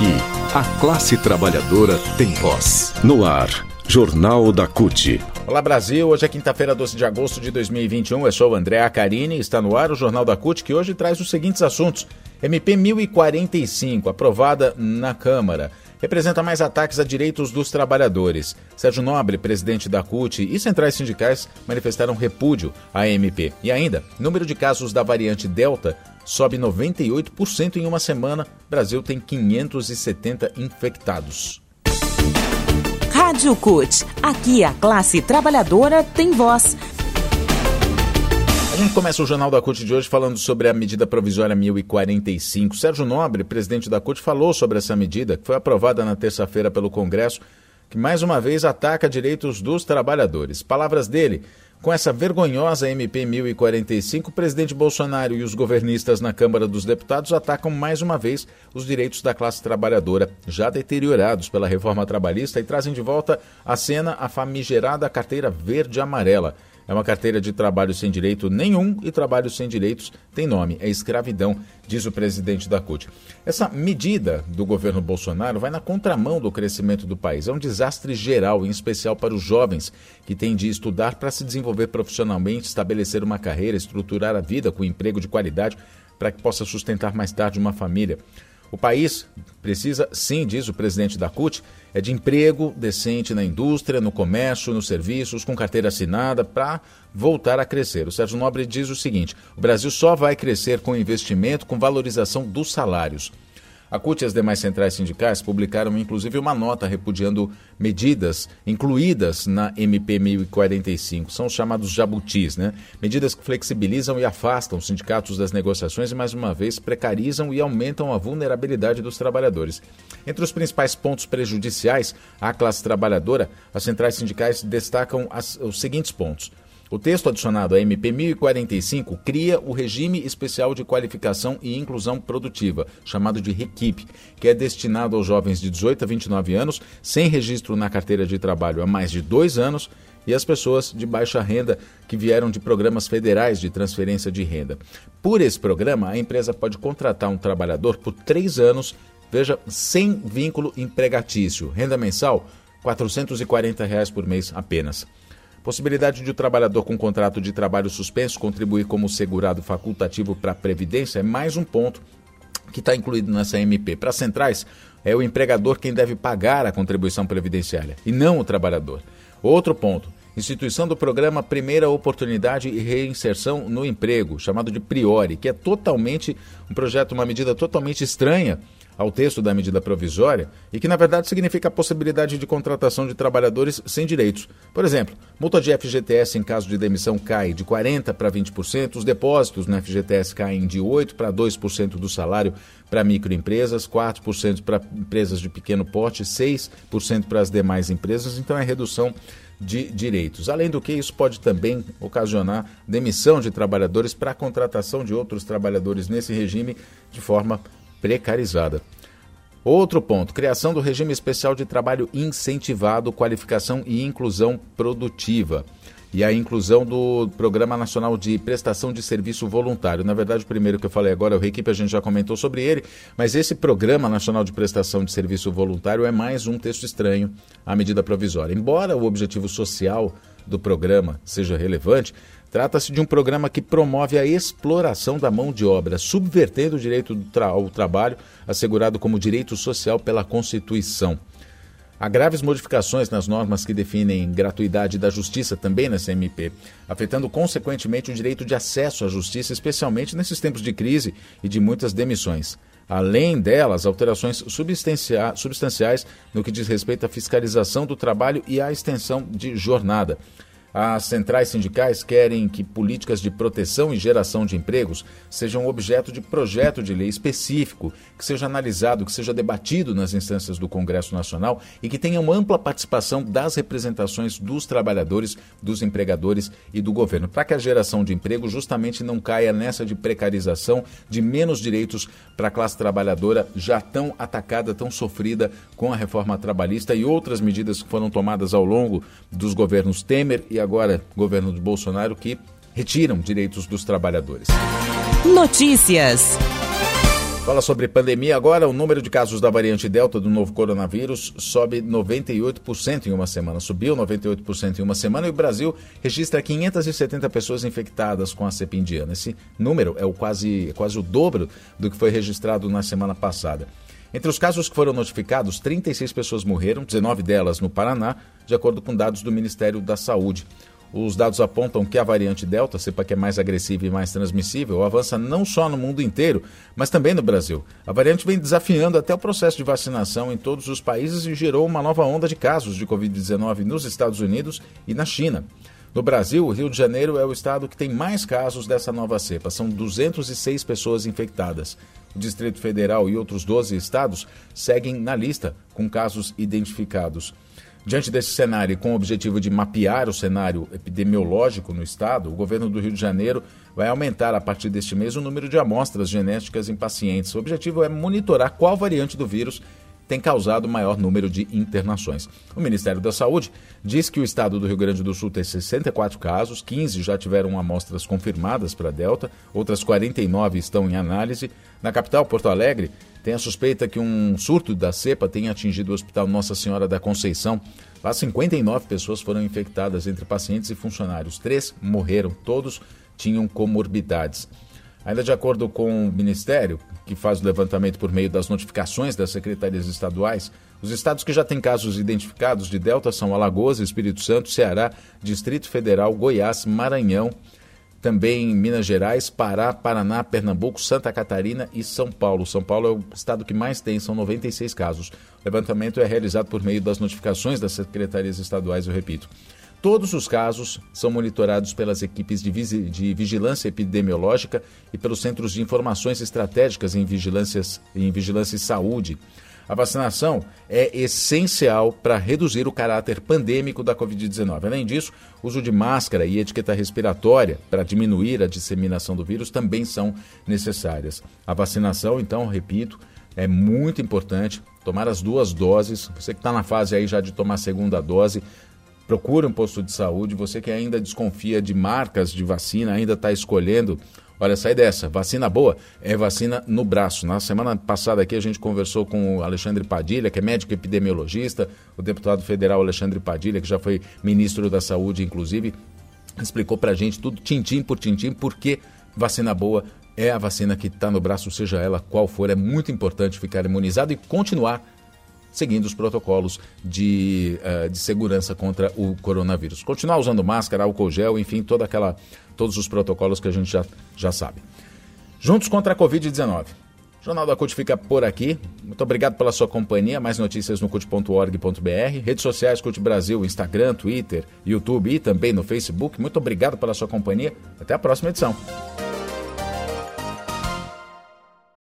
Aqui, a classe trabalhadora tem voz. No ar, Jornal da CUT. Olá Brasil, hoje é quinta-feira, 12 de agosto de 2021. Eu sou o André Acarini está no ar o Jornal da CUT que hoje traz os seguintes assuntos. MP 1045, aprovada na Câmara representa mais ataques a direitos dos trabalhadores. Sérgio Nobre, presidente da CUT e centrais sindicais manifestaram repúdio à MP. E ainda, número de casos da variante Delta sobe 98% em uma semana. Brasil tem 570 infectados. Rádio CUT. Aqui a classe trabalhadora tem voz. A gente começa o Jornal da CUT de hoje falando sobre a medida provisória 1045. Sérgio Nobre, presidente da CUT, falou sobre essa medida, que foi aprovada na terça-feira pelo Congresso, que mais uma vez ataca direitos dos trabalhadores. Palavras dele. Com essa vergonhosa MP 1045, o presidente Bolsonaro e os governistas na Câmara dos Deputados atacam mais uma vez os direitos da classe trabalhadora, já deteriorados pela reforma trabalhista, e trazem de volta à cena a famigerada carteira verde-amarela. É uma carteira de trabalho sem direito nenhum e trabalho sem direitos tem nome, é escravidão, diz o presidente da CUT. Essa medida do governo Bolsonaro vai na contramão do crescimento do país. É um desastre geral, em especial para os jovens que têm de estudar para se desenvolver profissionalmente, estabelecer uma carreira, estruturar a vida com emprego de qualidade para que possa sustentar mais tarde uma família. O país precisa, sim, diz o presidente da CUT, é de emprego decente na indústria, no comércio, nos serviços, com carteira assinada, para voltar a crescer. O Sérgio Nobre diz o seguinte: o Brasil só vai crescer com investimento, com valorização dos salários. A CUT e as demais centrais sindicais publicaram inclusive uma nota repudiando medidas incluídas na MP 1045. São os chamados jabutis, né? Medidas que flexibilizam e afastam os sindicatos das negociações e, mais uma vez, precarizam e aumentam a vulnerabilidade dos trabalhadores. Entre os principais pontos prejudiciais à classe trabalhadora, as centrais sindicais destacam as, os seguintes pontos. O texto adicionado à MP 1045 cria o Regime Especial de Qualificação e Inclusão Produtiva, chamado de REQIP, que é destinado aos jovens de 18 a 29 anos, sem registro na carteira de trabalho há mais de dois anos, e as pessoas de baixa renda que vieram de programas federais de transferência de renda. Por esse programa, a empresa pode contratar um trabalhador por três anos, veja, sem vínculo empregatício. Renda mensal, 440 reais por mês apenas. Possibilidade de o trabalhador com contrato de trabalho suspenso contribuir como segurado facultativo para a Previdência é mais um ponto que está incluído nessa MP. Para centrais, é o empregador quem deve pagar a contribuição previdenciária e não o trabalhador. Outro ponto. Instituição do programa Primeira Oportunidade e Reinserção no Emprego, chamado de Priori, que é totalmente um projeto, uma medida totalmente estranha ao texto da medida provisória e que, na verdade, significa a possibilidade de contratação de trabalhadores sem direitos. Por exemplo, multa de FGTS em caso de demissão cai de 40% para 20%, os depósitos no FGTS caem de 8% para 2% do salário para microempresas, 4% para empresas de pequeno porte, 6% para as demais empresas, então é redução de direitos. Além do que, isso pode também ocasionar demissão de trabalhadores para a contratação de outros trabalhadores nesse regime de forma precarizada. Outro ponto: criação do regime especial de trabalho incentivado, qualificação e inclusão produtiva. E a inclusão do Programa Nacional de Prestação de Serviço Voluntário. Na verdade, o primeiro que eu falei agora, o Reequipe, a gente já comentou sobre ele, mas esse Programa Nacional de Prestação de Serviço Voluntário é mais um texto estranho à medida provisória. Embora o objetivo social do programa seja relevante, Trata-se de um programa que promove a exploração da mão de obra, subvertendo o direito ao trabalho, assegurado como direito social pela Constituição. Há graves modificações nas normas que definem gratuidade da justiça também nessa MP, afetando consequentemente o direito de acesso à justiça, especialmente nesses tempos de crise e de muitas demissões. Além delas, alterações substanciais no que diz respeito à fiscalização do trabalho e à extensão de jornada. As centrais sindicais querem que políticas de proteção e geração de empregos sejam objeto de projeto de lei específico, que seja analisado, que seja debatido nas instâncias do Congresso Nacional e que tenham ampla participação das representações dos trabalhadores, dos empregadores e do governo, para que a geração de emprego justamente não caia nessa de precarização, de menos direitos para a classe trabalhadora já tão atacada, tão sofrida com a reforma trabalhista e outras medidas que foram tomadas ao longo dos governos Temer e agora governo do Bolsonaro que retiram direitos dos trabalhadores. Notícias. Fala sobre pandemia agora. O número de casos da variante Delta do novo coronavírus sobe 98% em uma semana. Subiu 98% em uma semana e o Brasil registra 570 pessoas infectadas com a cepa indiana. Esse número é o quase, quase o dobro do que foi registrado na semana passada. Entre os casos que foram notificados, 36 pessoas morreram, 19 delas no Paraná, de acordo com dados do Ministério da Saúde. Os dados apontam que a variante Delta, cepa que é mais agressiva e mais transmissível, avança não só no mundo inteiro, mas também no Brasil. A variante vem desafiando até o processo de vacinação em todos os países e gerou uma nova onda de casos de Covid-19 nos Estados Unidos e na China. No Brasil, o Rio de Janeiro é o estado que tem mais casos dessa nova cepa. São 206 pessoas infectadas. O Distrito Federal e outros 12 estados seguem na lista com casos identificados. Diante desse cenário com o objetivo de mapear o cenário epidemiológico no estado, o governo do Rio de Janeiro vai aumentar a partir deste mês o número de amostras genéticas em pacientes. O objetivo é monitorar qual variante do vírus tem causado maior número de internações. O Ministério da Saúde diz que o estado do Rio Grande do Sul tem 64 casos, 15 já tiveram amostras confirmadas para Delta, outras 49 estão em análise. Na capital, Porto Alegre, tem a suspeita que um surto da cepa tenha atingido o Hospital Nossa Senhora da Conceição. Lá, 59 pessoas foram infectadas entre pacientes e funcionários. Três morreram, todos tinham comorbidades. Ainda de acordo com o Ministério, que faz o levantamento por meio das notificações das secretarias estaduais, os estados que já têm casos identificados de Delta são Alagoas, Espírito Santo, Ceará, Distrito Federal, Goiás, Maranhão, também Minas Gerais, Pará, Paraná, Pernambuco, Santa Catarina e São Paulo. São Paulo é o estado que mais tem, são 96 casos. O levantamento é realizado por meio das notificações das secretarias estaduais, eu repito. Todos os casos são monitorados pelas equipes de, de vigilância epidemiológica e pelos centros de informações estratégicas em, em vigilância e saúde. A vacinação é essencial para reduzir o caráter pandêmico da Covid-19. Além disso, uso de máscara e etiqueta respiratória para diminuir a disseminação do vírus também são necessárias. A vacinação, então, repito, é muito importante tomar as duas doses. Você que está na fase aí já de tomar a segunda dose, procure um posto de saúde. Você que ainda desconfia de marcas de vacina, ainda está escolhendo Olha, sai dessa. Vacina boa é vacina no braço. Na semana passada aqui a gente conversou com o Alexandre Padilha, que é médico epidemiologista, o deputado federal Alexandre Padilha, que já foi ministro da Saúde, inclusive, explicou pra gente tudo, tintim por tintim, porque vacina boa é a vacina que está no braço, seja ela qual for. É muito importante ficar imunizado e continuar seguindo os protocolos de, uh, de segurança contra o coronavírus. Continuar usando máscara, álcool gel, enfim, toda aquela todos os protocolos que a gente já, já sabe. Juntos contra a Covid-19. O Jornal da CUT fica por aqui. Muito obrigado pela sua companhia. Mais notícias no CUT.org.br. Redes sociais CUT Brasil, Instagram, Twitter, YouTube e também no Facebook. Muito obrigado pela sua companhia. Até a próxima edição.